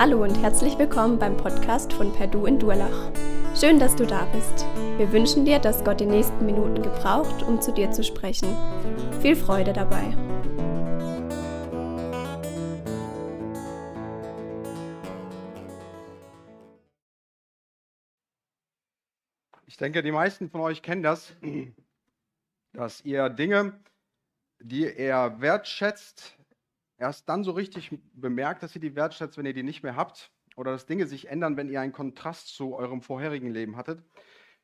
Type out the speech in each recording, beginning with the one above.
Hallo und herzlich willkommen beim Podcast von Perdu in Durlach. Schön, dass du da bist. Wir wünschen dir, dass Gott die nächsten Minuten gebraucht, um zu dir zu sprechen. Viel Freude dabei. Ich denke, die meisten von euch kennen das, dass ihr Dinge, die ihr wertschätzt, erst dann so richtig bemerkt, dass ihr die wertschätzt, wenn ihr die nicht mehr habt oder dass Dinge sich ändern, wenn ihr einen Kontrast zu eurem vorherigen Leben hattet.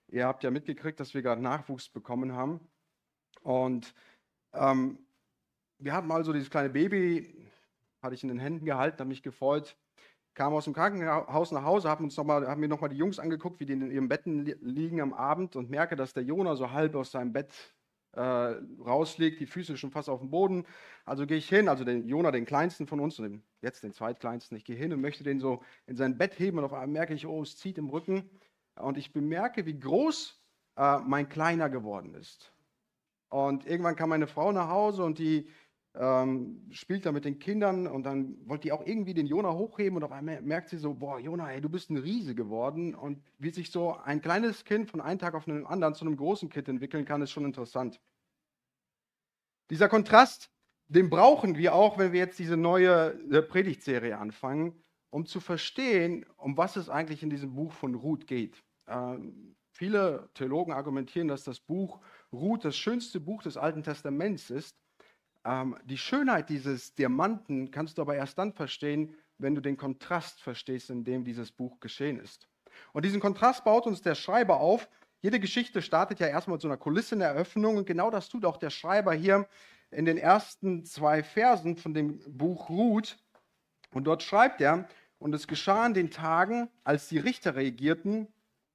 Ihr habt ja mitgekriegt, dass wir gerade Nachwuchs bekommen haben. Und ähm, wir hatten mal so dieses kleine Baby, hatte ich in den Händen gehalten, habe mich gefreut, kam aus dem Krankenhaus nach Hause, haben, uns noch mal, haben mir nochmal die Jungs angeguckt, wie die in ihrem Betten liegen am Abend und merke, dass der Jona so halb aus seinem Bett äh, rausliegt, die Füße schon fast auf dem Boden. Also gehe ich hin, also den Jona, den kleinsten von uns, jetzt den zweitkleinsten, ich gehe hin und möchte den so in sein Bett heben und auf einmal merke ich, oh, es zieht im Rücken. Und ich bemerke, wie groß äh, mein Kleiner geworden ist. Und irgendwann kam meine Frau nach Hause und die ähm, spielt da mit den Kindern und dann wollte die auch irgendwie den Jona hochheben und auf einmal merkt sie so, boah, Jona, ey, du bist ein Riese geworden und wie sich so ein kleines Kind von einem Tag auf den anderen zu einem großen Kind entwickeln kann, ist schon interessant. Dieser Kontrast, den brauchen wir auch, wenn wir jetzt diese neue äh, Predigtserie anfangen, um zu verstehen, um was es eigentlich in diesem Buch von Ruth geht. Ähm, viele Theologen argumentieren, dass das Buch Ruth das schönste Buch des Alten Testaments ist ähm, die Schönheit dieses Diamanten kannst du aber erst dann verstehen, wenn du den Kontrast verstehst, in dem dieses Buch geschehen ist. Und diesen Kontrast baut uns der Schreiber auf. Jede Geschichte startet ja erstmal mit so einer Kulisse in der Eröffnung und genau das tut auch der Schreiber hier in den ersten zwei Versen von dem Buch Ruth. Und dort schreibt er, und es geschah in den Tagen, als die Richter regierten,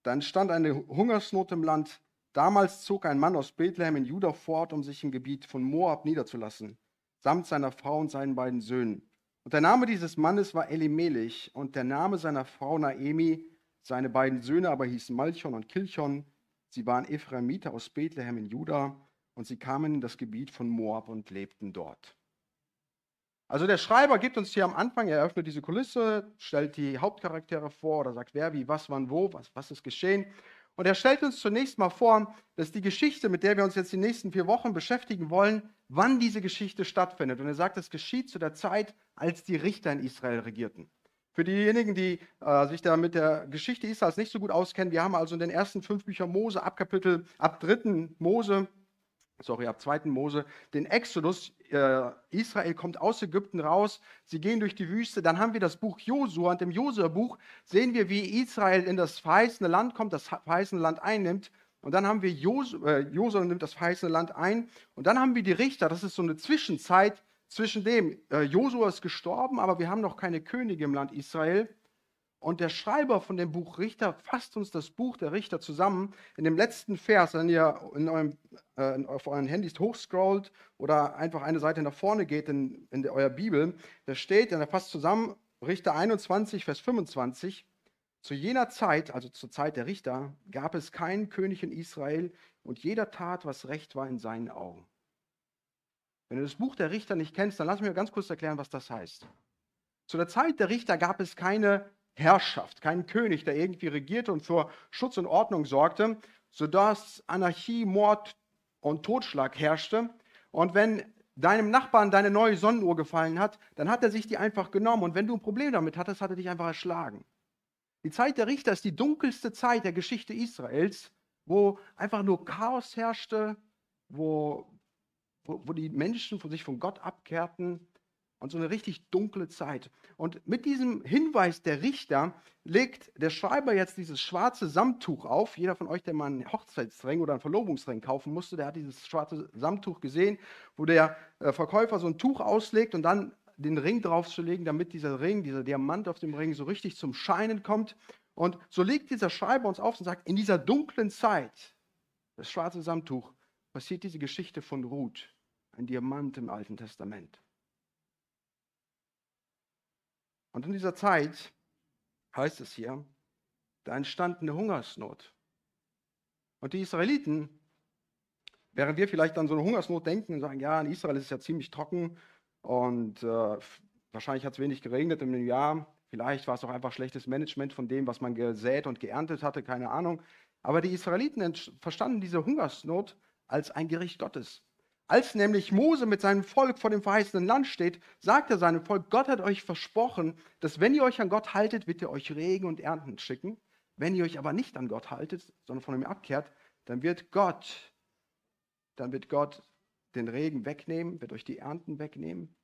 dann stand eine Hungersnot im Land Damals zog ein Mann aus Bethlehem in Juda fort, um sich im Gebiet von Moab niederzulassen, samt seiner Frau und seinen beiden Söhnen. Und der Name dieses Mannes war Elimelech und der Name seiner Frau Naemi. Seine beiden Söhne aber hießen Malchon und Kilchon. Sie waren Ephraimiter aus Bethlehem in Juda und sie kamen in das Gebiet von Moab und lebten dort. Also der Schreiber gibt uns hier am Anfang, er eröffnet diese Kulisse, stellt die Hauptcharaktere vor oder sagt wer, wie, was, wann, wo, was, was ist geschehen. Und er stellt uns zunächst mal vor, dass die Geschichte, mit der wir uns jetzt die nächsten vier Wochen beschäftigen wollen, wann diese Geschichte stattfindet. Und er sagt, es geschieht zu der Zeit, als die Richter in Israel regierten. Für diejenigen, die äh, sich da mit der Geschichte Israels nicht so gut auskennen, wir haben also in den ersten fünf Büchern Mose, ab Kapitel, ab dritten Mose, sorry, ab zweiten Mose, den Exodus. Äh, Israel kommt aus Ägypten raus, sie gehen durch die Wüste. Dann haben wir das Buch Josua und im Josua-Buch sehen wir, wie Israel in das verheißene Land kommt, das verheißene Land einnimmt. Und dann haben wir Josua, äh, nimmt das verheißene Land ein. Und dann haben wir die Richter, das ist so eine Zwischenzeit zwischen dem, äh, Josua ist gestorben, aber wir haben noch keine Könige im Land Israel. Und der Schreiber von dem Buch Richter fasst uns das Buch der Richter zusammen in dem letzten Vers, wenn ihr in eurem, äh, auf euren Handys hochscrollt oder einfach eine Seite nach vorne geht in, in eurer Bibel, da steht, und er fasst zusammen Richter 21, Vers 25, zu jener Zeit, also zur Zeit der Richter, gab es keinen König in Israel und jeder tat, was recht war in seinen Augen. Wenn du das Buch der Richter nicht kennst, dann lass mich ganz kurz erklären, was das heißt. Zu der Zeit der Richter gab es keine Herrschaft, kein König, der irgendwie regierte und für Schutz und Ordnung sorgte, sodass Anarchie, Mord und Totschlag herrschte. Und wenn deinem Nachbarn deine neue Sonnenuhr gefallen hat, dann hat er sich die einfach genommen. Und wenn du ein Problem damit hattest, hat er dich einfach erschlagen. Die Zeit der Richter ist die dunkelste Zeit der Geschichte Israels, wo einfach nur Chaos herrschte, wo, wo, wo die Menschen sich von Gott abkehrten, und so eine richtig dunkle Zeit. Und mit diesem Hinweis der Richter legt der Schreiber jetzt dieses schwarze Samttuch auf. Jeder von euch, der mal einen Hochzeitsring oder einen Verlobungsring kaufen musste, der hat dieses schwarze Samttuch gesehen, wo der äh, Verkäufer so ein Tuch auslegt und dann den Ring draufzulegen, damit dieser Ring, dieser Diamant auf dem Ring so richtig zum Scheinen kommt. Und so legt dieser Schreiber uns auf und sagt, in dieser dunklen Zeit, das schwarze Samttuch, passiert diese Geschichte von Ruth, ein Diamant im Alten Testament. Und in dieser Zeit, heißt es hier, da entstand eine Hungersnot. Und die Israeliten, während wir vielleicht an so eine Hungersnot denken und sagen, ja, in Israel ist es ja ziemlich trocken und äh, wahrscheinlich hat es wenig geregnet im Jahr, Vielleicht war es auch einfach schlechtes Management von dem, was man gesät und geerntet hatte, keine Ahnung. Aber die Israeliten verstanden diese Hungersnot als ein Gericht Gottes. Als nämlich Mose mit seinem Volk vor dem verheißenen Land steht, sagt er seinem Volk, Gott hat euch versprochen, dass wenn ihr euch an Gott haltet, wird er euch Regen und Ernten schicken. Wenn ihr euch aber nicht an Gott haltet, sondern von ihm abkehrt, dann wird Gott, dann wird Gott den Regen wegnehmen, wird euch die Ernten wegnehmen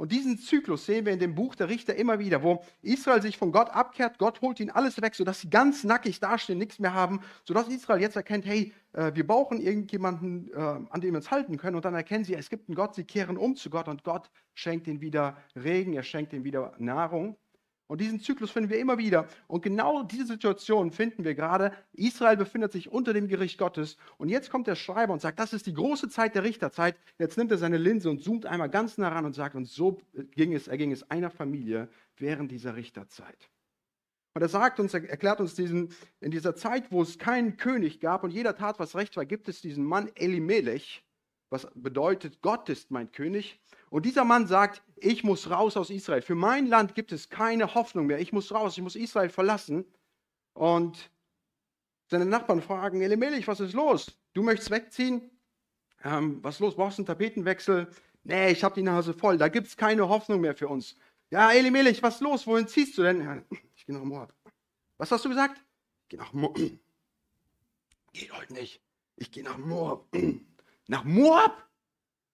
und diesen Zyklus sehen wir in dem Buch der Richter immer wieder, wo Israel sich von Gott abkehrt, Gott holt ihnen alles weg, sodass sie ganz nackig dastehen, nichts mehr haben, sodass Israel jetzt erkennt, hey, äh, wir brauchen irgendjemanden, äh, an dem wir uns halten können. Und dann erkennen sie, es gibt einen Gott, sie kehren um zu Gott und Gott schenkt ihnen wieder Regen, er schenkt ihnen wieder Nahrung. Und diesen Zyklus finden wir immer wieder. Und genau diese Situation finden wir gerade. Israel befindet sich unter dem Gericht Gottes. Und jetzt kommt der Schreiber und sagt, das ist die große Zeit der Richterzeit. Jetzt nimmt er seine Linse und zoomt einmal ganz nah ran und sagt, und so ging es, erging es einer Familie während dieser Richterzeit. Und er sagt uns, er erklärt uns diesen, in dieser Zeit, wo es keinen König gab und jeder tat, was recht war, gibt es diesen Mann Elimelech, was bedeutet, Gott ist mein König. Und dieser Mann sagt, ich muss raus aus Israel. Für mein Land gibt es keine Hoffnung mehr. Ich muss raus, ich muss Israel verlassen. Und seine Nachbarn fragen, Elimelech, was ist los? Du möchtest wegziehen? Ähm, was ist los? Brauchst du einen Tapetenwechsel? Nee, ich habe die Nase voll. Da gibt es keine Hoffnung mehr für uns. Ja, Elimelech, was ist los? Wohin ziehst du denn? Ich gehe nach Moab. Was hast du gesagt? Ich gehe nach Moab. Geht heute nicht. Ich gehe nach Moab. Nach Moab?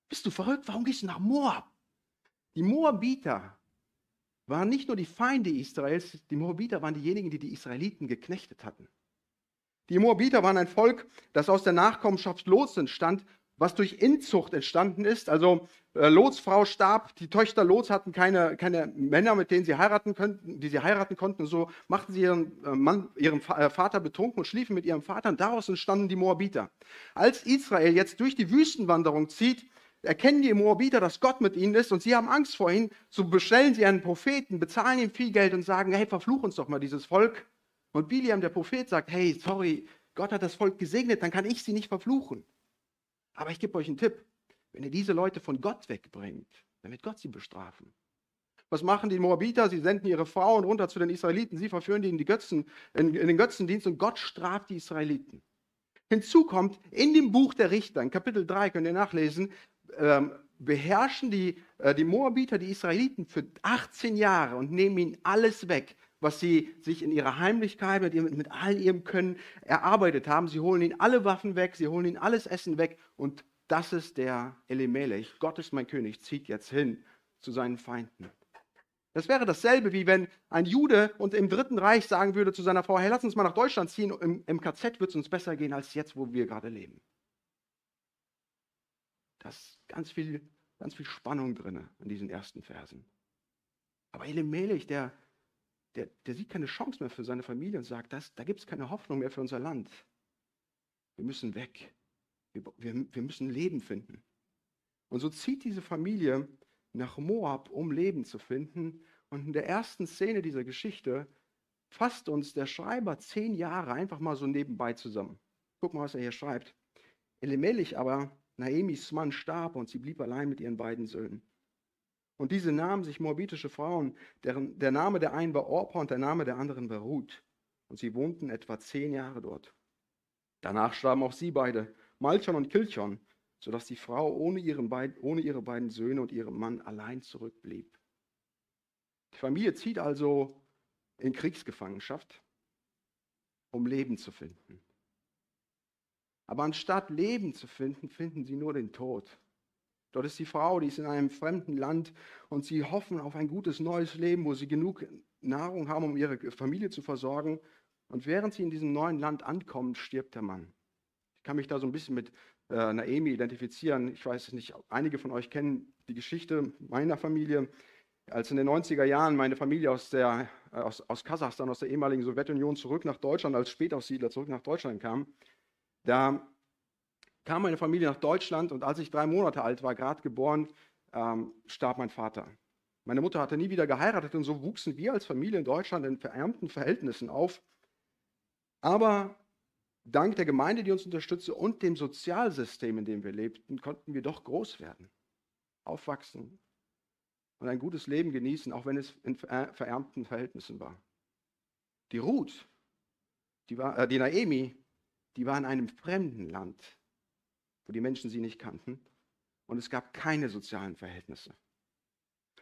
Bist du verrückt? Warum gehst du nach Moab? Die Moabiter waren nicht nur die Feinde Israels, die Moabiter waren diejenigen, die die Israeliten geknechtet hatten. Die Moabiter waren ein Volk, das aus der Nachkommenschaft Lots entstand, was durch Inzucht entstanden ist. Also äh, Lots Frau starb, die Töchter Lots hatten keine, keine Männer, mit denen sie heiraten könnten, die sie heiraten konnten. Und so machten sie ihren äh, Mann, ihren äh, Vater betrunken und schliefen mit ihrem Vater. Und daraus entstanden die Moabiter. Als Israel jetzt durch die Wüstenwanderung zieht, erkennen die Moabiter, dass Gott mit ihnen ist und sie haben Angst vor ihnen. So bestellen sie einen Propheten, bezahlen ihm viel Geld und sagen, hey, verfluch uns doch mal dieses Volk. Und Biliam, der Prophet, sagt, hey, sorry, Gott hat das Volk gesegnet, dann kann ich sie nicht verfluchen. Aber ich gebe euch einen Tipp. Wenn ihr diese Leute von Gott wegbringt, dann wird Gott sie bestrafen. Was machen die Moabiter? Sie senden ihre Frauen runter zu den Israeliten. Sie verführen die in, die Götzen, in, in den Götzendienst und Gott straft die Israeliten. Hinzu kommt, in dem Buch der Richter, in Kapitel 3 könnt ihr nachlesen, ähm, beherrschen die, äh, die Moabiter die Israeliten für 18 Jahre und nehmen ihnen alles weg, was sie sich in ihrer Heimlichkeit mit, ihrem, mit all ihrem Können erarbeitet haben. Sie holen ihnen alle Waffen weg, sie holen ihnen alles Essen weg und das ist der Elimelech. Gott ist mein König, zieht jetzt hin zu seinen Feinden. Das wäre dasselbe, wie wenn ein Jude und im Dritten Reich sagen würde zu seiner Frau, hey, lass uns mal nach Deutschland ziehen, im, im KZ wird es uns besser gehen als jetzt, wo wir gerade leben. Da ist ganz viel, ganz viel Spannung drin in diesen ersten Versen. Aber Elimelech, der, der, der sieht keine Chance mehr für seine Familie und sagt, das, da gibt es keine Hoffnung mehr für unser Land. Wir müssen weg. Wir, wir, wir müssen Leben finden. Und so zieht diese Familie nach Moab, um Leben zu finden. Und in der ersten Szene dieser Geschichte fasst uns der Schreiber zehn Jahre einfach mal so nebenbei zusammen. Guck mal, was er hier schreibt. Elimelech aber, Naemis Mann, starb und sie blieb allein mit ihren beiden Söhnen. Und diese nahmen sich moabitische Frauen, deren, der Name der einen war Orpa und der Name der anderen war Ruth. Und sie wohnten etwa zehn Jahre dort. Danach starben auch sie beide, Malchon und Kilchon, sodass die Frau ohne, ihren beid, ohne ihre beiden Söhne und ihren Mann allein zurückblieb. Die Familie zieht also in Kriegsgefangenschaft, um Leben zu finden. Aber anstatt Leben zu finden, finden sie nur den Tod. Dort ist die Frau, die ist in einem fremden Land und sie hoffen auf ein gutes neues Leben, wo sie genug Nahrung haben, um ihre Familie zu versorgen. Und während sie in diesem neuen Land ankommen, stirbt der Mann. Ich kann mich da so ein bisschen mit äh, Naomi identifizieren. Ich weiß es nicht, einige von euch kennen die Geschichte meiner Familie. Als in den 90er Jahren meine Familie aus, der, äh, aus, aus Kasachstan, aus der ehemaligen Sowjetunion zurück nach Deutschland, als Spätaussiedler zurück nach Deutschland kam, da kam meine Familie nach Deutschland und als ich drei Monate alt war, gerade geboren, ähm, starb mein Vater. Meine Mutter hatte nie wieder geheiratet und so wuchsen wir als Familie in Deutschland in verärmten Verhältnissen auf. Aber dank der Gemeinde, die uns unterstützte und dem Sozialsystem, in dem wir lebten, konnten wir doch groß werden, aufwachsen. und ein gutes Leben genießen, auch wenn es in verärmten Verhältnissen war. Die Ruth, die, war, äh, die Naemi, die war in einem fremden Land, wo die Menschen sie nicht kannten und es gab keine sozialen Verhältnisse.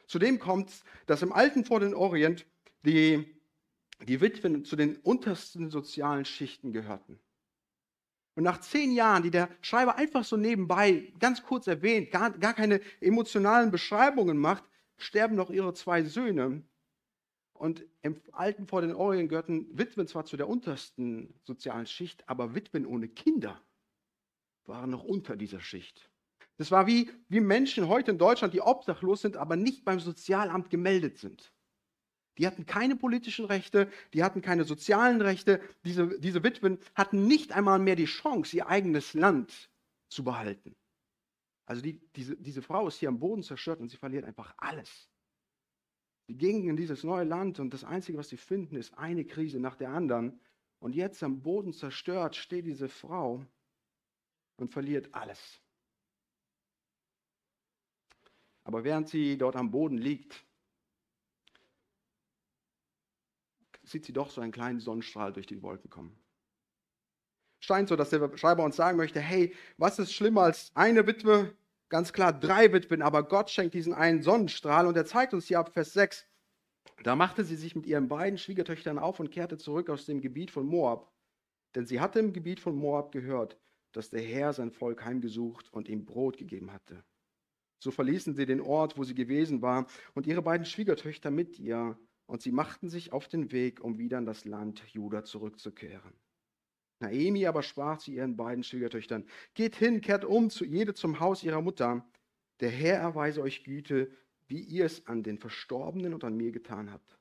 Zudem kommt es, dass im alten Vorderen Orient die, die Witwen zu den untersten sozialen Schichten gehörten. Und nach zehn Jahren, die der Schreiber einfach so nebenbei ganz kurz erwähnt, gar, gar keine emotionalen Beschreibungen macht, sterben noch ihre zwei Söhne. Und im alten vor den Orient gehörten Witwen zwar zu der untersten sozialen Schicht, aber Witwen ohne Kinder waren noch unter dieser Schicht. Das war wie, wie Menschen heute in Deutschland, die obdachlos sind, aber nicht beim Sozialamt gemeldet sind. Die hatten keine politischen Rechte, die hatten keine sozialen Rechte. Diese, diese Witwen hatten nicht einmal mehr die Chance, ihr eigenes Land zu behalten. Also die, diese, diese Frau ist hier am Boden zerstört und sie verliert einfach alles. Sie gingen in dieses neue Land und das Einzige, was sie finden, ist eine Krise nach der anderen. Und jetzt am Boden zerstört steht diese Frau und verliert alles. Aber während sie dort am Boden liegt, sieht sie doch so einen kleinen Sonnenstrahl durch die Wolken kommen. Scheint so, dass der Schreiber uns sagen möchte, hey, was ist schlimmer als eine Witwe? Ganz klar drei Witwen, aber Gott schenkt diesen einen Sonnenstrahl und er zeigt uns hier ab Vers 6, da machte sie sich mit ihren beiden Schwiegertöchtern auf und kehrte zurück aus dem Gebiet von Moab. Denn sie hatte im Gebiet von Moab gehört, dass der Herr sein Volk heimgesucht und ihm Brot gegeben hatte. So verließen sie den Ort, wo sie gewesen war, und ihre beiden Schwiegertöchter mit ihr und sie machten sich auf den Weg, um wieder in das Land Juda zurückzukehren. Naemi aber sprach zu ihren beiden Schwiegertöchtern, geht hin, kehrt um, zu jede zum Haus ihrer Mutter. Der Herr erweise euch Güte, wie ihr es an den Verstorbenen und an mir getan habt.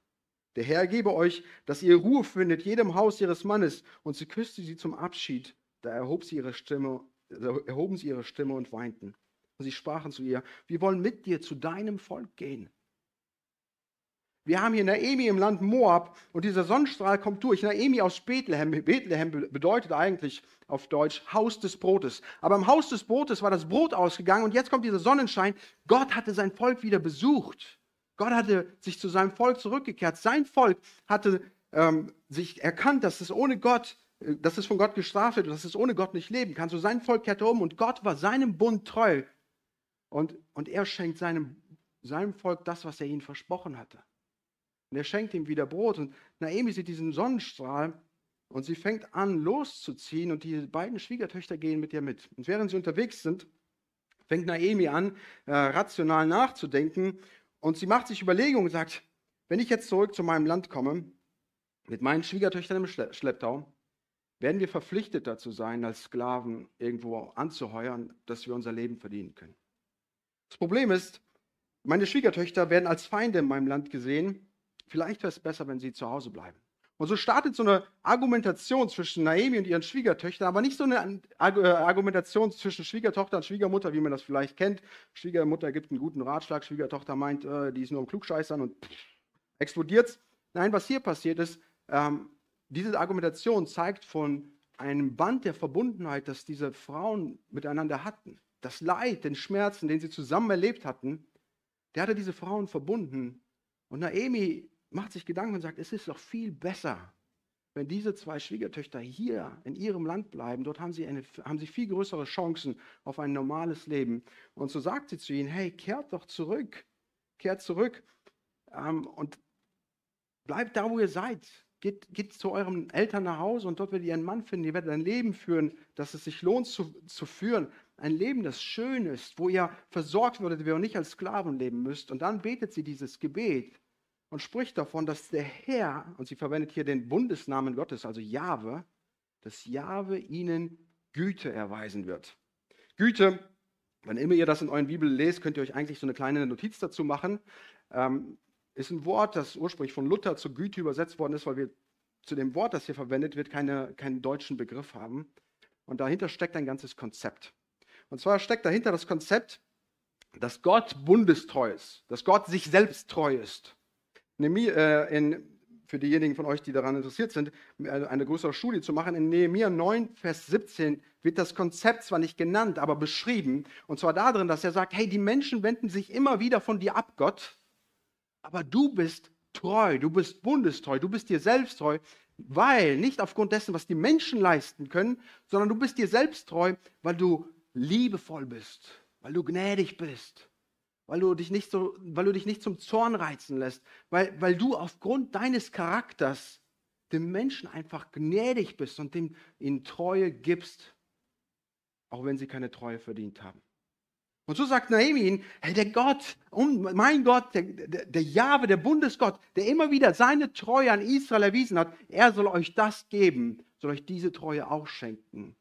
Der Herr gebe euch, dass ihr Ruhe findet, jedem Haus ihres Mannes. Und sie küsste sie zum Abschied. Da erhob sie ihre Stimme, erhoben sie ihre Stimme und weinten. Und sie sprachen zu ihr, wir wollen mit dir zu deinem Volk gehen. Wir haben hier Naemi im Land Moab und dieser Sonnenstrahl kommt durch. Naemi aus Bethlehem. Bethlehem bedeutet eigentlich auf Deutsch Haus des Brotes. Aber im Haus des Brotes war das Brot ausgegangen und jetzt kommt dieser Sonnenschein. Gott hatte sein Volk wieder besucht. Gott hatte sich zu seinem Volk zurückgekehrt. Sein Volk hatte ähm, sich erkannt, dass es ohne Gott, äh, dass es von Gott gestraft wird, dass es ohne Gott nicht leben kann. So sein Volk kehrte um und Gott war seinem Bund treu. Und, und er schenkt seinem, seinem Volk das, was er ihnen versprochen hatte. Und er schenkt ihm wieder Brot. Und Naemi sieht diesen Sonnenstrahl und sie fängt an loszuziehen und die beiden Schwiegertöchter gehen mit ihr mit. Und während sie unterwegs sind, fängt Naemi an, äh, rational nachzudenken und sie macht sich Überlegungen und sagt, wenn ich jetzt zurück zu meinem Land komme, mit meinen Schwiegertöchtern im Schlepptau, werden wir verpflichtet dazu sein, als Sklaven irgendwo anzuheuern, dass wir unser Leben verdienen können. Das Problem ist, meine Schwiegertöchter werden als Feinde in meinem Land gesehen Vielleicht wäre es besser, wenn sie zu Hause bleiben. Und so startet so eine Argumentation zwischen Naomi und ihren Schwiegertöchtern, aber nicht so eine äh, Argumentation zwischen Schwiegertochter und Schwiegermutter, wie man das vielleicht kennt. Schwiegermutter gibt einen guten Ratschlag, Schwiegertochter meint, äh, die ist nur im Klugscheißern und explodiert Nein, was hier passiert ist, ähm, diese Argumentation zeigt von einem Band der Verbundenheit, das diese Frauen miteinander hatten. Das Leid, den Schmerzen, den sie zusammen erlebt hatten, der hatte diese Frauen verbunden. Und Naomi macht sich Gedanken und sagt, es ist doch viel besser, wenn diese zwei Schwiegertöchter hier in ihrem Land bleiben. Dort haben sie, eine, haben sie viel größere Chancen auf ein normales Leben. Und so sagt sie zu ihnen, hey, kehrt doch zurück, kehrt zurück ähm, und bleibt da, wo ihr seid. Geht, geht zu euren Eltern nach Hause und dort werdet ihr einen Mann finden. Ihr werdet ein Leben führen, das es sich lohnt zu, zu führen. Ein Leben, das schön ist, wo ihr versorgt werdet, wo ihr nicht als Sklaven leben müsst. Und dann betet sie dieses Gebet und spricht davon, dass der Herr, und sie verwendet hier den Bundesnamen Gottes, also Jahwe, dass Jahwe ihnen Güte erweisen wird. Güte, wann immer ihr das in euren Bibel lest, könnt ihr euch eigentlich so eine kleine Notiz dazu machen. Ähm, ist ein Wort, das ursprünglich von Luther zu Güte übersetzt worden ist, weil wir zu dem Wort, das hier verwendet wird, keine, keinen deutschen Begriff haben. Und dahinter steckt ein ganzes Konzept. Und zwar steckt dahinter das Konzept, dass Gott bundestreu ist, dass Gott sich selbst treu ist. Nehemiah, äh, in, für diejenigen von euch, die daran interessiert sind, äh, eine größere Studie zu machen, in Nehemiah 9, Vers 17 wird das Konzept zwar nicht genannt, aber beschrieben. Und zwar darin, dass er sagt, hey, die Menschen wenden sich immer wieder von dir ab, Gott. aber du bist treu, du bist bundestreu, du bist dir selbst treu, weil nicht aufgrund dessen, was die Menschen leisten können, sondern du bist dir selbst treu, weil du liebevoll bist, weil du gnädig bist, weil du dich nicht, so, weil du dich nicht zum Zorn reizen lässt, weil, weil du aufgrund deines Charakters dem Menschen einfach gnädig bist und dem ihnen Treue gibst, auch wenn sie keine Treue verdient haben. Und so sagt Naomi hey, der Gott, mein Gott, der, der, der Jahwe, der Bundesgott, der immer wieder seine Treue an Israel erwiesen hat, er soll euch das geben, soll euch diese Treue auch schenken,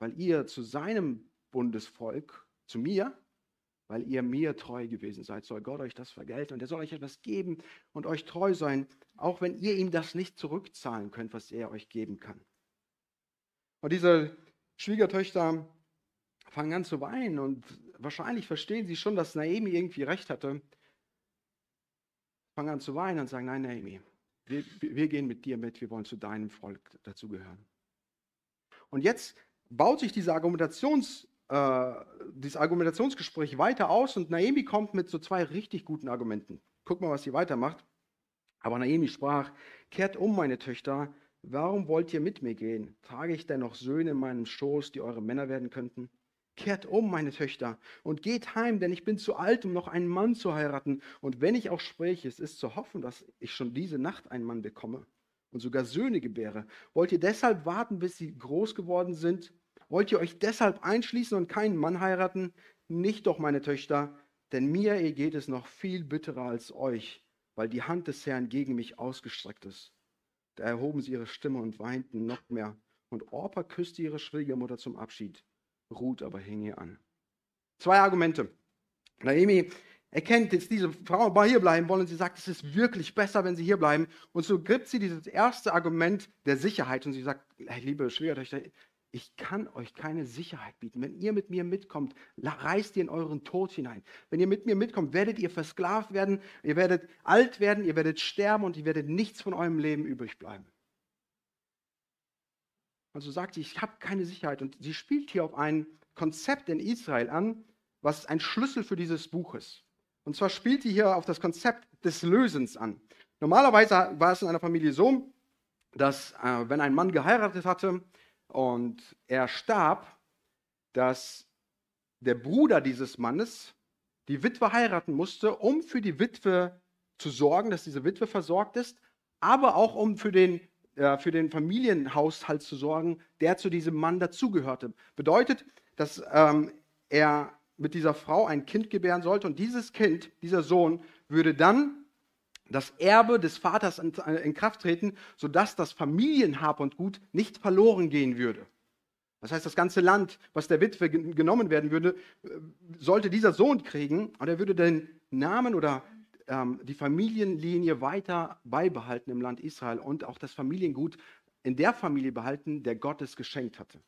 weil ihr zu seinem Bundesvolk, zu mir, weil ihr mir treu gewesen seid, soll Gott euch das vergelten und er soll euch etwas geben und euch treu sein, auch wenn ihr ihm das nicht zurückzahlen könnt, was er euch geben kann. Und diese Schwiegertöchter fangen an zu weinen und wahrscheinlich verstehen sie schon, dass Naomi irgendwie recht hatte. Fangen an zu weinen und sagen, nein, Naomi, wir, wir gehen mit dir mit, wir wollen zu deinem Volk dazugehören. Und jetzt baut sich diese Argumentations, äh, dieses Argumentationsgespräch weiter aus und Naomi kommt mit so zwei richtig guten Argumenten. Guck mal, was sie weitermacht. Aber Naomi sprach, kehrt um, meine Töchter, warum wollt ihr mit mir gehen? Trage ich denn noch Söhne in meinem Schoß, die eure Männer werden könnten? Kehrt um, meine Töchter, und geht heim, denn ich bin zu alt, um noch einen Mann zu heiraten. Und wenn ich auch spreche, es ist zu hoffen, dass ich schon diese Nacht einen Mann bekomme und sogar Söhne gebäre. Wollt ihr deshalb warten, bis sie groß geworden sind? Wollt ihr euch deshalb einschließen und keinen Mann heiraten? Nicht doch, meine Töchter, denn mir geht es noch viel bitterer als euch, weil die Hand des Herrn gegen mich ausgestreckt ist. Da erhoben sie ihre Stimme und weinten noch mehr. Und Orpa küsste ihre Schwiegermutter zum Abschied. Ruth aber hing ihr an. Zwei Argumente. Naomi erkennt jetzt diese Frau mal hier bleiben wollen und sie sagt, es ist wirklich besser, wenn sie hier bleiben. Und so gibt sie dieses erste Argument der Sicherheit und sie sagt, hey, liebe Schwiegertöchter, ich kann euch keine Sicherheit bieten. Wenn ihr mit mir mitkommt, reist ihr in euren Tod hinein. Wenn ihr mit mir mitkommt, werdet ihr versklavt werden, ihr werdet alt werden, ihr werdet sterben und ihr werdet nichts von eurem Leben übrig bleiben. Also sagt sie, ich habe keine Sicherheit. Und sie spielt hier auf ein Konzept in Israel an, was ein Schlüssel für dieses Buch ist. Und zwar spielt sie hier auf das Konzept des Lösens an. Normalerweise war es in einer Familie so, dass äh, wenn ein Mann geheiratet hatte und er starb, dass der Bruder dieses Mannes die Witwe heiraten musste, um für die Witwe zu sorgen, dass diese Witwe versorgt ist, aber auch um für den äh, für den Familienhaushalt zu sorgen, der zu diesem Mann dazugehörte. Bedeutet, dass ähm, er mit dieser Frau ein Kind gebären sollte und dieses Kind, dieser Sohn, würde dann das Erbe des Vaters in, Kraft treten, sodass das Familienhab und Gut nicht verloren gehen würde. Das heißt, das ganze Land, was der Witwe genommen werden würde, äh, sollte dieser Sohn kriegen und er würde den Namen oder ähm, die Familienlinie weiter beibehalten im Land Israel und auch das Familiengut in der Familie behalten, der Gott es geschenkt hatte.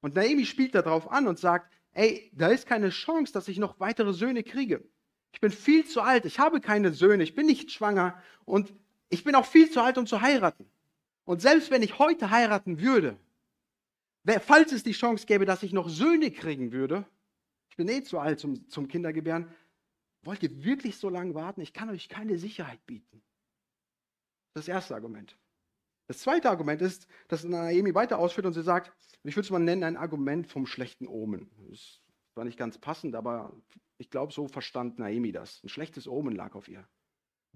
Und Naomi spielt darauf an und sagt, ey, da ist keine Chance, dass ich noch weitere Söhne kriege. Ich bin viel zu alt, ich habe keine Söhne, ich bin nicht schwanger und ich bin auch viel zu alt, um zu heiraten. Und selbst wenn ich heute heiraten würde, falls es die Chance gäbe, dass ich noch Söhne kriegen würde, ich bin eh zu alt zum, zum Kindergebären, Wollt ihr wirklich so lange warten? Ich kann euch keine Sicherheit bieten. Das erste Argument. Das zweite Argument ist, dass Naomi weiter ausführt und sie sagt, ich würde es mal nennen, ein Argument vom schlechten Omen. Das war nicht ganz passend, aber ich glaube, so verstand Naomi das. Ein schlechtes Omen lag auf ihr.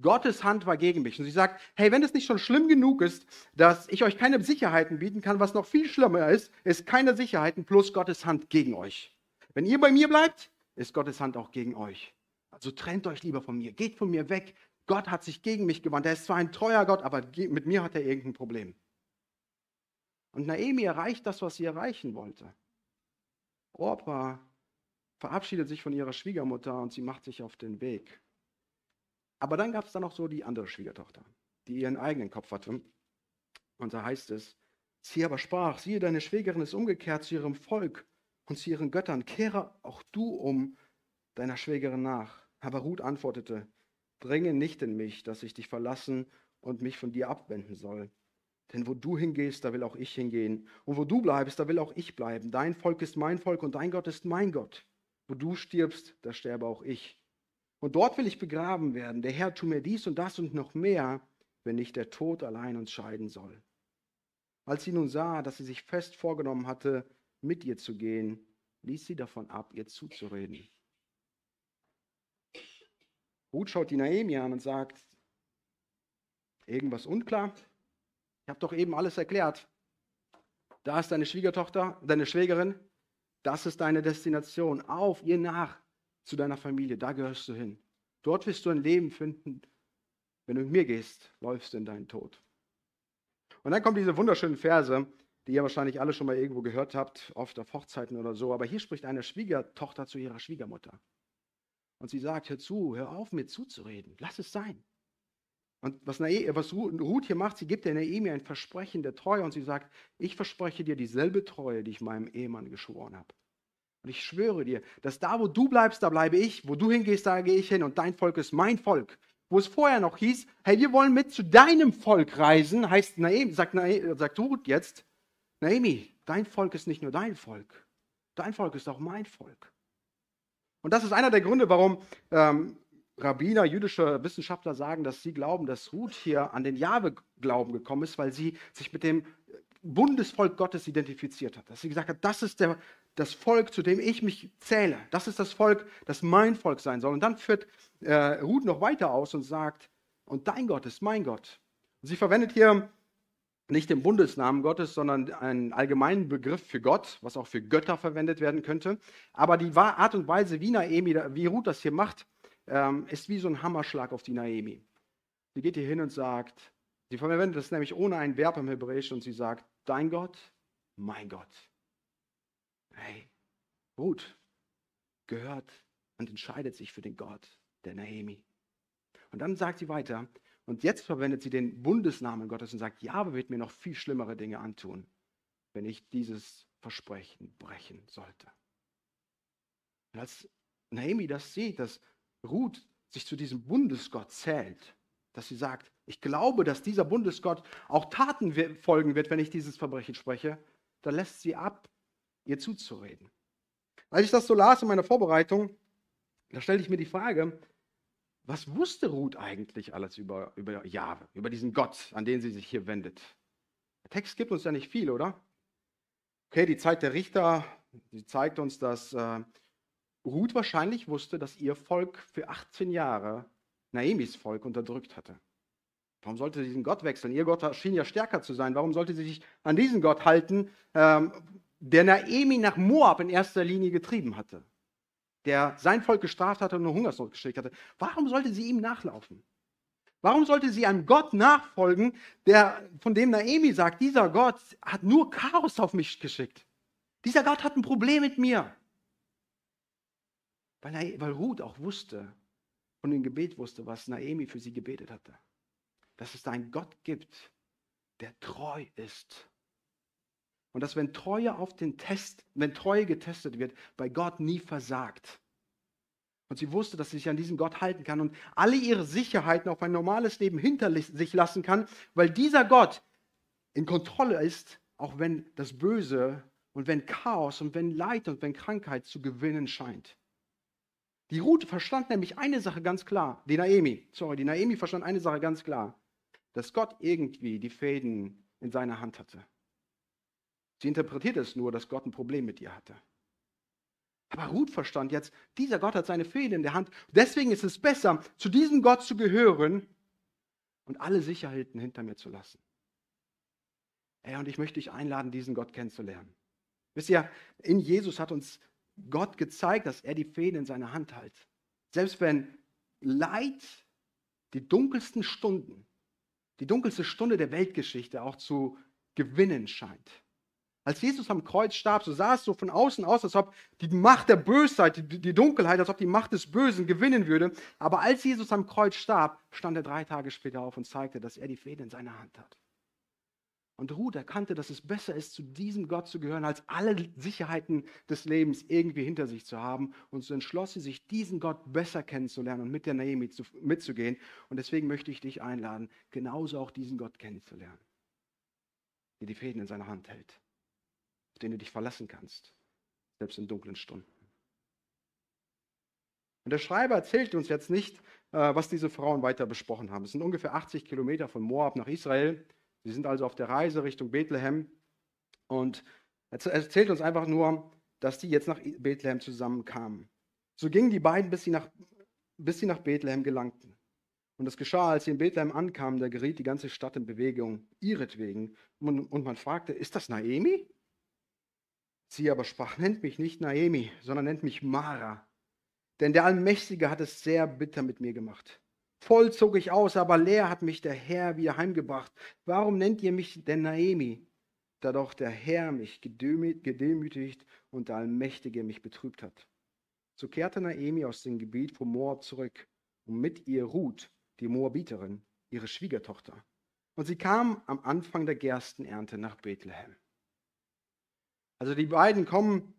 Gottes Hand war gegen mich. Und sie sagt, hey, wenn es nicht schon schlimm genug ist, dass ich euch keine Sicherheiten bieten kann, was noch viel schlimmer ist, ist keine Sicherheiten plus Gottes Hand gegen euch. Wenn ihr bei mir bleibt, ist Gottes Hand auch gegen euch. Also trennt euch lieber von mir, geht von mir weg. Gott hat sich gegen mich gewandt. Er ist zwar ein treuer Gott, aber mit mir hat er irgendein Problem. Und Naomi erreicht das, was sie erreichen wollte. Orpa verabschiedet sich von ihrer Schwiegermutter und sie macht sich auf den Weg. Aber dann gab es da noch so die andere Schwiegertochter, die ihren eigenen Kopf hatte. Und da heißt es, sie aber sprach, siehe, deine Schwägerin ist umgekehrt zu ihrem Volk und zu ihren Göttern. Kehre auch du um deiner Schwägerin nach. Aber Ruth antwortete, dringe nicht in mich, dass ich dich verlassen und mich von dir abwenden soll. Denn wo du hingehst, da will auch ich hingehen. Und wo du bleibst, da will auch ich bleiben. Dein Volk ist mein Volk und dein Gott ist mein Gott. Wo du stirbst, da sterbe auch ich. Und dort will ich begraben werden. Der Herr tu mir dies und das und noch mehr, wenn nicht der Tod allein uns scheiden soll. Als sie nun sah, dass sie sich fest vorgenommen hatte, mit ihr zu gehen, ließ sie davon ab, ihr zuzureden. Ruth schaut die Naomi an und sagt, irgendwas unklar? Ich habe doch eben alles erklärt. Da ist deine Schwiegertochter, deine Schwägerin, das ist deine Destination. Auf ihr nach zu deiner Familie, da gehörst du hin. Dort wirst du ein Leben finden. Wenn du mit mir gehst, läufst du in deinen Tod. Und dann kommen diese wunderschönen Verse, die ihr wahrscheinlich alle schon mal irgendwo gehört habt, oft auf Hochzeiten oder so. Aber hier spricht eine Schwiegertochter zu ihrer Schwiegermutter. Und sie sagt, hör zu, hör auf, mir zuzureden. Lass es sein. Und was, was Ruth hier macht, sie gibt der Naomi ein Versprechen der Treue und sie sagt, ich verspreche dir dieselbe Treue, die ich meinem Ehemann geschworen habe. Und ich schwöre dir, dass da, wo du bleibst, da bleibe ich, wo du hingehst, da gehe ich hin und dein Volk ist mein Volk. Wo es vorher noch hieß, hey, wir wollen mit zu deinem Volk reisen, heißt Naomi, sagt, sagt Ruth jetzt, Naomi, dein Volk ist nicht nur dein Volk, dein Volk ist auch mein Volk. Und das ist einer der Gründe, warum ähm, Rabbiner, jüdische Wissenschaftler sagen, dass sie glauben, dass Ruth hier an den Jahwe-Glauben gekommen ist, weil sie sich mit dem Bundesvolk Gottes identifiziert hat. Dass sie gesagt hat, das ist der, das Volk, zu dem ich mich zähle. Das ist das Volk, das mein Volk sein soll. Und dann führt äh, Ruth noch weiter aus und sagt, und dein Gott ist mein Gott. Und sie verwendet hier nicht den Bundesnamen Gottes, sondern einen allgemeinen Begriff für Gott, was auch für Götter verwendet werden könnte. Aber die Art und Weise, wie Naemi, wie Ruth das hier macht, ähm, ist wie so ein Hammerschlag auf die Naemi. Sie geht hier hin und sagt, sie verwendet das nämlich ohne ein Verb im Hebräischen und sie sagt, dein Gott, mein Gott. Hey, Ruth gehört und entscheidet sich für den Gott der Naemi. Und dann sagt sie weiter, und jetzt verwendet sie den Bundesnamen Gottes und sagt, Jahwe wird mir noch viel schlimmere Dinge antun, wenn ich dieses Versprechen brechen sollte. Und als Naomi das sieht, dass Ruth sich zu diesem Bundesgott zählt, dass sie sagt, ich glaube, dass dieser Bundesgott auch Taten folgen wird, wenn ich dieses Verbrechen spreche, dann lässt sie ab, ihr zuzureden. Als ich das so las in meiner Vorbereitung, da stellte ich mir die Frage, was wusste Ruth eigentlich alles über, über Jahwe, über diesen Gott, an den sie sich hier wendet? Der Text gibt uns ja nicht viel, oder? Okay, die Zeit der Richter, die zeigt uns, dass äh, Ruth wahrscheinlich wusste, dass ihr Volk für 18 Jahre Naemis Volk unterdrückt hatte. Warum sollte sie diesen Gott wechseln? Ihr Gott schien ja stärker zu sein. Warum sollte sie sich an diesen Gott halten, ähm, der Naemi nach Moab in erster Linie getrieben hatte? der sein Volk gestraft hatte und eine Hungersnot geschickt hatte, warum sollte sie ihm nachlaufen? Warum sollte sie einem Gott nachfolgen, der, von dem Naemi sagt, dieser Gott hat nur Chaos auf mich geschickt. Dieser Gott hat ein Problem mit mir. Weil, weil Ruth auch wusste, von dem Gebet wusste, was Naemi für sie gebetet hatte. Dass es da einen Gott gibt, der treu ist und dass wenn Treue auf den Test, wenn Treue getestet wird, bei Gott nie versagt. Und sie wusste, dass sie sich an diesen Gott halten kann und alle ihre Sicherheiten auf ein normales Leben hinter sich lassen kann, weil dieser Gott in Kontrolle ist, auch wenn das Böse und wenn Chaos und wenn Leid und wenn Krankheit zu gewinnen scheint. Die Ruth verstand nämlich eine Sache ganz klar, die Naemi, sorry, die Naemi verstand eine Sache ganz klar, dass Gott irgendwie die Fäden in seiner Hand hatte. Sie interpretiert es nur, dass Gott ein Problem mit ihr hatte. Aber Ruth verstand jetzt, dieser Gott hat seine Fäden in der Hand. Deswegen ist es besser, zu diesem Gott zu gehören und alle Sicherheiten hinter mir zu lassen. Hey, und ich möchte dich einladen, diesen Gott kennenzulernen. Wisst ihr, in Jesus hat uns Gott gezeigt, dass er die Fäden in seiner Hand hält. Selbst wenn Leid die dunkelsten Stunden, die dunkelste Stunde der Weltgeschichte auch zu gewinnen scheint. Als Jesus am Kreuz starb, so sah es so von außen aus, als ob die Macht der Bösheit, die, die Dunkelheit, als ob die Macht des Bösen gewinnen würde. Aber als Jesus am Kreuz starb, stand er drei Tage später auf und zeigte, dass er die Fäden in seiner Hand hat. Und Ruth erkannte, dass es besser ist, zu diesem Gott zu gehören, als alle Sicherheiten des Lebens irgendwie hinter sich zu haben. Und so entschloss sie sich, diesen Gott besser kennenzulernen und mit der Naomi zu, mitzugehen. Und deswegen möchte ich dich einladen, genauso auch diesen Gott kennenzulernen, der die Fäden in seiner Hand hält den du dich verlassen kannst, selbst in dunklen Stunden. Und der Schreiber erzählt uns jetzt nicht, äh, was diese Frauen weiter besprochen haben. Es sind ungefähr 80 Kilometer von Moab nach Israel. Sie sind also auf der Reise Richtung Bethlehem. Und er erzählt uns einfach nur, dass die jetzt nach Bethlehem zusammenkamen. So gingen die beiden, bis sie nach, bis sie nach Bethlehem gelangten. Und es geschah, als sie in Bethlehem ankamen, da geriet die ganze Stadt in Bewegung, ihretwegen. Und man fragte, ist das Naemi? Sie aber sprach, nennt mich nicht Naemi, sondern nennt mich Mara. Denn der Allmächtige hat es sehr bitter mit mir gemacht. Voll zog ich aus, aber leer hat mich der Herr wieder heimgebracht. Warum nennt ihr mich denn Naemi? Da doch der Herr mich gedemütigt und der Allmächtige mich betrübt hat. So kehrte Naemi aus dem Gebiet von Moab zurück und mit ihr Ruth, die Moabiterin, ihre Schwiegertochter. Und sie kam am Anfang der Gerstenernte nach Bethlehem. Also die beiden kommen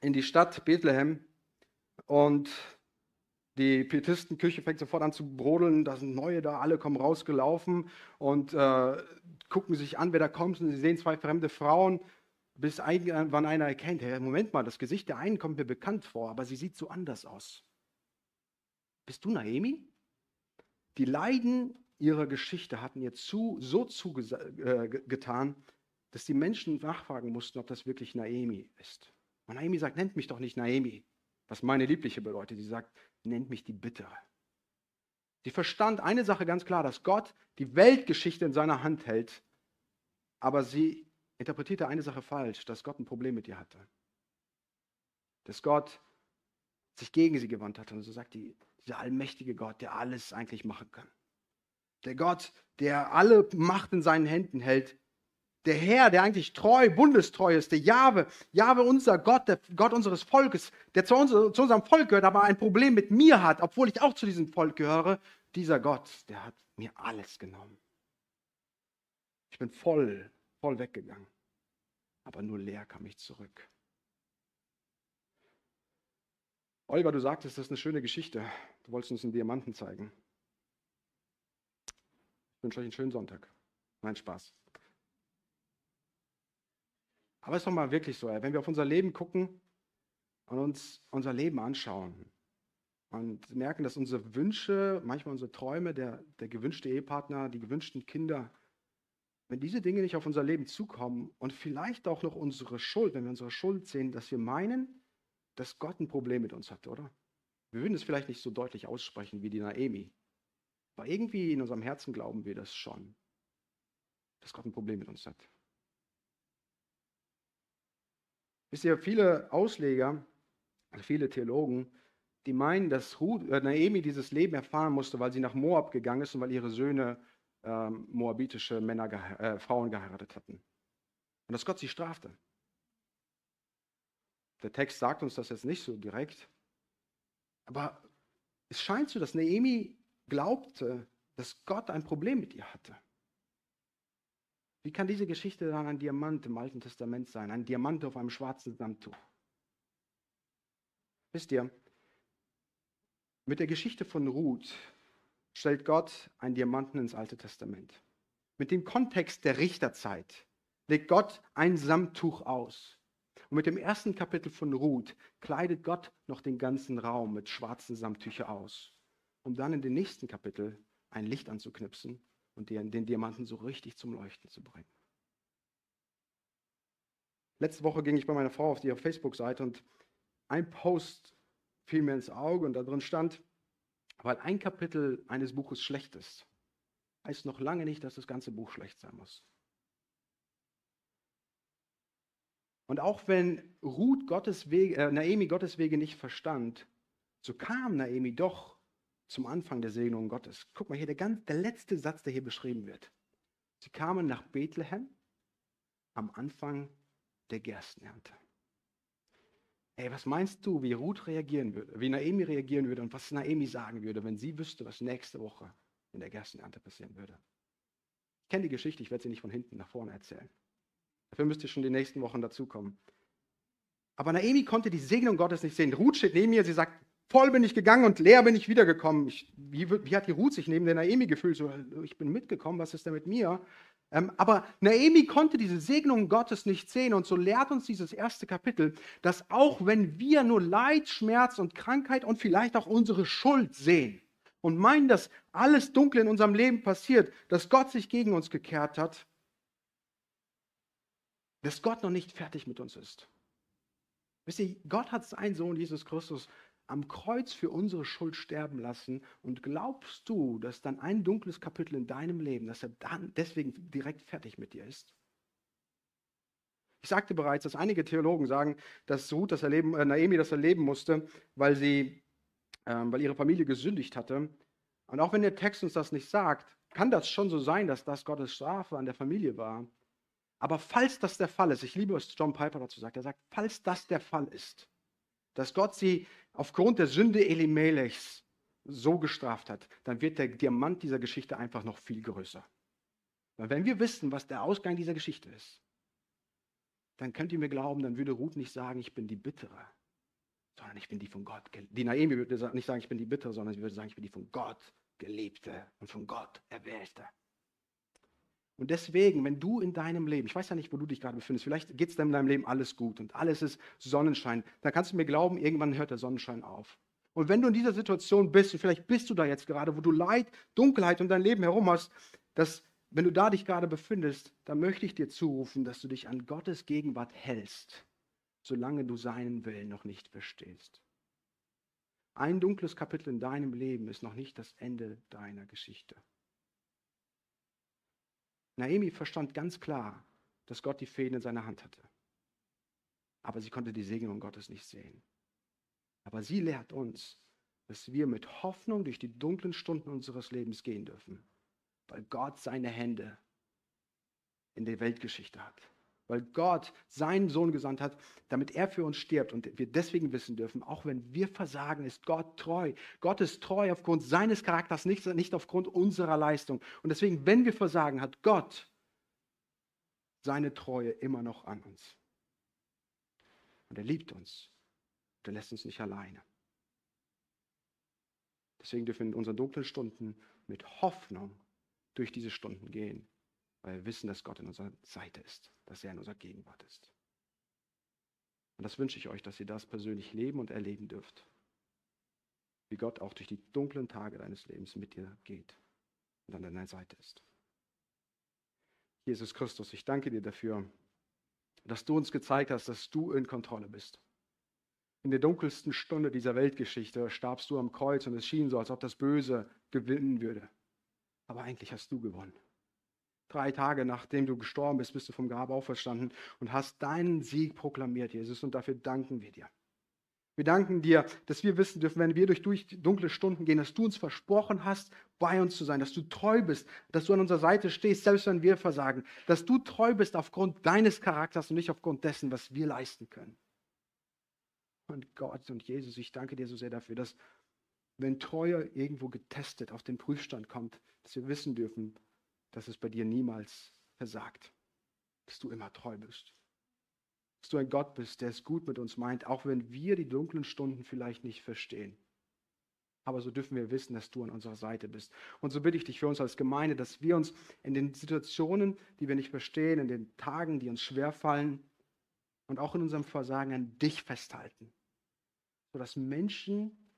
in die Stadt Bethlehem und die Pietistenküche fängt sofort an zu brodeln, da sind neue da, alle kommen rausgelaufen und äh, gucken sich an, wer da kommt. Und sie sehen zwei fremde Frauen, bis irgendwann einer erkennt, hey, Moment mal, das Gesicht der einen kommt mir bekannt vor, aber sie sieht so anders aus. Bist du Naomi? Die Leiden ihrer Geschichte hatten ihr zu, so zugetan, äh, dass die Menschen nachfragen mussten, ob das wirklich Naomi ist. Und Naomi sagt, nennt mich doch nicht Naomi was meine liebliche bedeutet. Sie sagt, nennt mich die Bittere. Sie verstand eine Sache ganz klar, dass Gott die Weltgeschichte in seiner Hand hält, aber sie interpretierte eine Sache falsch, dass Gott ein Problem mit ihr hatte. Dass Gott sich gegen sie gewandt hatte. Und so sagt die, dieser allmächtige Gott, der alles eigentlich machen kann. Der Gott, der alle Macht in seinen Händen hält, der Herr, der eigentlich treu, bundestreu ist, der Jahwe, Jahwe unser Gott, der Gott unseres Volkes, der zu, uns, zu unserem Volk gehört, aber ein Problem mit mir hat, obwohl ich auch zu diesem Volk gehöre, dieser Gott, der hat mir alles genommen. Ich bin voll, voll weggegangen, aber nur leer kam ich zurück. Oliver, du sagtest, das ist eine schöne Geschichte. Du wolltest uns einen Diamanten zeigen. Ich wünsche euch einen schönen Sonntag. Nein, Spaß. Aber es ist doch mal wirklich so, wenn wir auf unser Leben gucken und uns unser Leben anschauen und merken, dass unsere Wünsche, manchmal unsere Träume, der, der gewünschte Ehepartner, die gewünschten Kinder, wenn diese Dinge nicht auf unser Leben zukommen und vielleicht auch noch unsere Schuld, wenn wir unsere Schuld sehen, dass wir meinen, dass Gott ein Problem mit uns hat, oder? Wir würden es vielleicht nicht so deutlich aussprechen wie die Naemi. Aber irgendwie in unserem Herzen glauben wir das schon, dass Gott ein Problem mit uns hat. Wisst ihr, viele Ausleger, also viele Theologen, die meinen, dass Ruth, äh, Naomi dieses Leben erfahren musste, weil sie nach Moab gegangen ist und weil ihre Söhne ähm, moabitische Männer, äh, Frauen geheiratet hatten. Und dass Gott sie strafte. Der Text sagt uns das jetzt nicht so direkt. Aber es scheint so, dass Naomi glaubte, dass Gott ein Problem mit ihr hatte. Wie kann diese Geschichte dann ein Diamant im Alten Testament sein? Ein Diamant auf einem schwarzen Samttuch? Wisst ihr, mit der Geschichte von Ruth stellt Gott einen Diamanten ins Alte Testament. Mit dem Kontext der Richterzeit legt Gott ein Samttuch aus. Und mit dem ersten Kapitel von Ruth kleidet Gott noch den ganzen Raum mit schwarzen Samttüchern aus, um dann in den nächsten Kapitel ein Licht anzuknipsen und den, den Diamanten so richtig zum Leuchten zu bringen. Letzte Woche ging ich bei meiner Frau auf die Facebook-Seite und ein Post fiel mir ins Auge und da drin stand, weil ein Kapitel eines Buches schlecht ist, heißt noch lange nicht, dass das ganze Buch schlecht sein muss. Und auch wenn Ruth Gottes Wege, äh, Naomi Gottes Wege nicht verstand, so kam Naomi doch zum Anfang der Segnung Gottes. Guck mal hier, der, ganz, der letzte Satz, der hier beschrieben wird. Sie kamen nach Bethlehem am Anfang der Gerstenernte. Ey, was meinst du, wie Ruth reagieren würde, wie Naomi reagieren würde und was Naomi sagen würde, wenn sie wüsste, was nächste Woche in der Gerstenernte passieren würde? Ich kenne die Geschichte, ich werde sie nicht von hinten nach vorne erzählen. Dafür müsst ihr schon die nächsten Wochen dazukommen. Aber Naomi konnte die Segnung Gottes nicht sehen. Ruth steht neben ihr, sie sagt, Voll bin ich gegangen und leer bin ich wiedergekommen. Ich, wie, wie, hat die Ruth sich neben der Naomi gefühlt? So, ich bin mitgekommen, was ist denn mit mir? Ähm, aber Naomi konnte diese Segnung Gottes nicht sehen und so lehrt uns dieses erste Kapitel, dass auch wenn wir nur Leid, Schmerz und Krankheit und vielleicht auch unsere Schuld sehen und meinen, dass alles Dunkle in unserem Leben passiert, dass Gott sich gegen uns gekehrt hat, dass Gott noch nicht fertig mit uns ist. Wisst ihr, Gott hat seinen Sohn Jesus Christus am Kreuz für unsere Schuld sterben lassen und glaubst du, dass dann ein dunkles Kapitel in deinem Leben, dass er dann deswegen direkt fertig mit dir ist? Ich sagte bereits, dass einige Theologen sagen, dass Ruth das erleben, äh, Naomi das erleben musste, weil sie, äh, weil ihre Familie gesündigt hatte. Und auch wenn der Text uns das nicht sagt, kann das schon so sein, dass das Gottes Strafe an der Familie war. Aber falls das der Fall ist, ich liebe, was John Piper dazu sagt, er sagt, falls das der Fall ist, dass Gott sie aufgrund der Sünde Elimelechs so gestraft hat, dann wird der Diamant dieser Geschichte einfach noch viel größer. Weil wenn wir wissen, was der Ausgang dieser Geschichte ist, dann könnt ihr mir glauben, dann würde Ruth nicht sagen, ich bin die Bittere, sondern ich bin die von Gott. Die Naomi würde nicht sagen, ich bin die Bittere, sondern sie würde sagen, ich bin die von Gott Geliebte und von Gott Erwählte. Und deswegen, wenn du in deinem Leben, ich weiß ja nicht, wo du dich gerade befindest, vielleicht geht es in deinem Leben alles gut und alles ist Sonnenschein, dann kannst du mir glauben, irgendwann hört der Sonnenschein auf. Und wenn du in dieser Situation bist, und vielleicht bist du da jetzt gerade, wo du Leid, Dunkelheit um dein Leben herum hast, dass, wenn du da dich gerade befindest, dann möchte ich dir zurufen, dass du dich an Gottes Gegenwart hältst, solange du seinen Willen noch nicht verstehst. Ein dunkles Kapitel in deinem Leben ist noch nicht das Ende deiner Geschichte. Naomi verstand ganz klar, dass Gott die Fäden in seiner Hand hatte. Aber sie konnte die Segnung Gottes nicht sehen. Aber sie lehrt uns, dass wir mit Hoffnung durch die dunklen Stunden unseres Lebens gehen dürfen, weil Gott seine Hände in der Weltgeschichte hat weil Gott seinen Sohn gesandt hat, damit er für uns stirbt. Und wir deswegen wissen dürfen, auch wenn wir versagen, ist Gott treu. Gott ist treu aufgrund seines Charakters, nicht, nicht aufgrund unserer Leistung. Und deswegen, wenn wir versagen, hat Gott seine Treue immer noch an uns. Und er liebt uns. Und er lässt uns nicht alleine. Deswegen dürfen wir in unseren dunklen Stunden mit Hoffnung durch diese Stunden gehen weil wir wissen, dass Gott in unserer Seite ist, dass er in unserer Gegenwart ist. Und das wünsche ich euch, dass ihr das persönlich leben und erleben dürft. Wie Gott auch durch die dunklen Tage deines Lebens mit dir geht und an deiner Seite ist. Jesus Christus, ich danke dir dafür, dass du uns gezeigt hast, dass du in Kontrolle bist. In der dunkelsten Stunde dieser Weltgeschichte starbst du am Kreuz und es schien so, als ob das Böse gewinnen würde. Aber eigentlich hast du gewonnen. Drei Tage nachdem du gestorben bist, bist du vom Grab auferstanden und hast deinen Sieg proklamiert, Jesus. Und dafür danken wir dir. Wir danken dir, dass wir wissen dürfen, wenn wir durch, dunkle Stunden gehen, dass du uns versprochen hast, bei uns zu sein, dass du treu bist, dass du an unserer Seite stehst, selbst wenn wir versagen, dass du treu bist aufgrund deines Charakters und nicht aufgrund dessen, was wir leisten können. Und Gott und Jesus, ich danke dir so sehr dafür, dass wenn Treue irgendwo getestet auf den Prüfstand kommt, dass wir wissen dürfen, dass es bei dir niemals versagt, dass du immer treu bist, dass du ein Gott bist, der es gut mit uns meint, auch wenn wir die dunklen Stunden vielleicht nicht verstehen. Aber so dürfen wir wissen, dass du an unserer Seite bist. Und so bitte ich dich für uns als Gemeinde, dass wir uns in den Situationen, die wir nicht verstehen, in den Tagen, die uns schwerfallen und auch in unserem Versagen an dich festhalten, sodass Menschen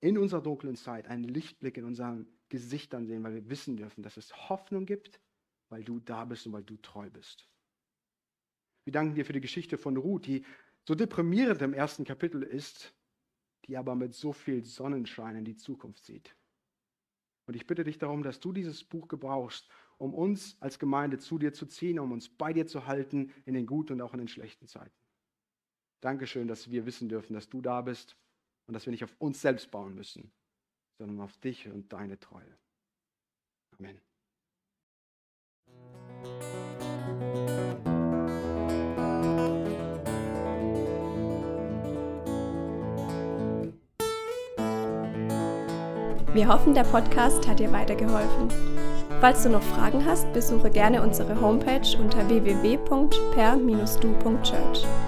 in unserer dunklen Zeit einen Lichtblick in unseren Gesichtern sehen, weil wir wissen dürfen, dass es Hoffnung gibt, weil du da bist und weil du treu bist. Wir danken dir für die Geschichte von Ruth, die so deprimierend im ersten Kapitel ist, die aber mit so viel Sonnenschein in die Zukunft sieht. Und ich bitte dich darum, dass du dieses Buch gebrauchst, um uns als Gemeinde zu dir zu ziehen, um uns bei dir zu halten in den guten und auch in den schlechten Zeiten. Dankeschön, dass wir wissen dürfen, dass du da bist und dass wir nicht auf uns selbst bauen müssen, sondern auf dich und deine Treue. Amen. Wir hoffen, der Podcast hat dir weitergeholfen. Falls du noch Fragen hast, besuche gerne unsere Homepage unter www.per-du.church.